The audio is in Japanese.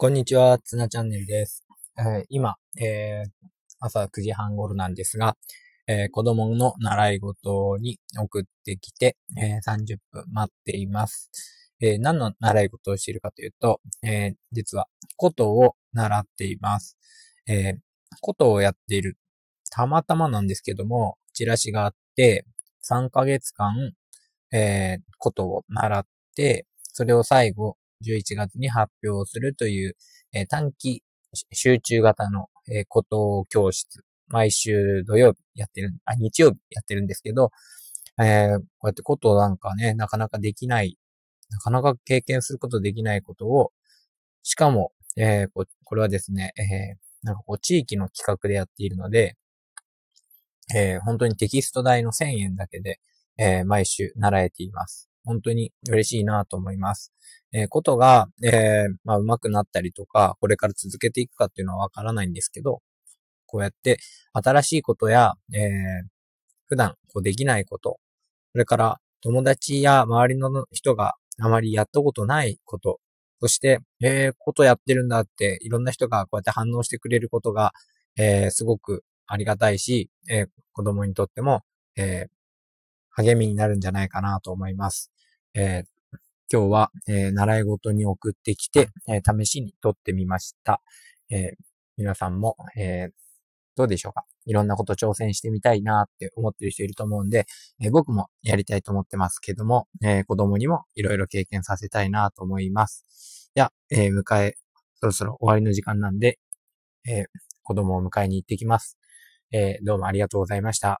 こんにちは、つなチャンネルです。えー、今、えー、朝9時半頃なんですが、えー、子供の習い事に送ってきて、え30分待っています。え何の習い事をしているかというと、え実は、琴を習っています。え琴をやっている。たまたまなんですけども、チラシがあって、3ヶ月間、え琴を習って、それを最後、11月に発表するという、えー、短期集中型の、えー、こと教室、毎週土曜日やってる、あ、日曜日やってるんですけど、えー、こうやってことなんかね、なかなかできない、なかなか経験することできないことを、しかも、えー、これはですね、えー、なんかこう地域の企画でやっているので、えー、本当にテキスト代の1000円だけで、えー、毎週習えています。本当に嬉しいなと思います。えー、ことが、えー、まあ、上手くなったりとか、これから続けていくかっていうのはわからないんですけど、こうやって新しいことや、えー、普段こうできないこと、それから友達や周りの人があまりやったことないこと、そして、えー、ことやってるんだって、いろんな人がこうやって反応してくれることが、えー、すごくありがたいし、えー、子供にとっても、えー、励みになるんじゃないかなと思います。えー、今日は、えー、習い事に送ってきて、えー、試しに撮ってみました。え、皆さんも、えどうでしょうか？いろんなこと挑戦してみたいなって思ってる人いると思うんで、え僕もやりたいと思ってますけども、え子供にもいろいろ経験させたいなと思います。じゃあ、え迎え、そろそろ終わりの時間なんで、え子供を迎えに行ってきます。えどうもありがとうございました。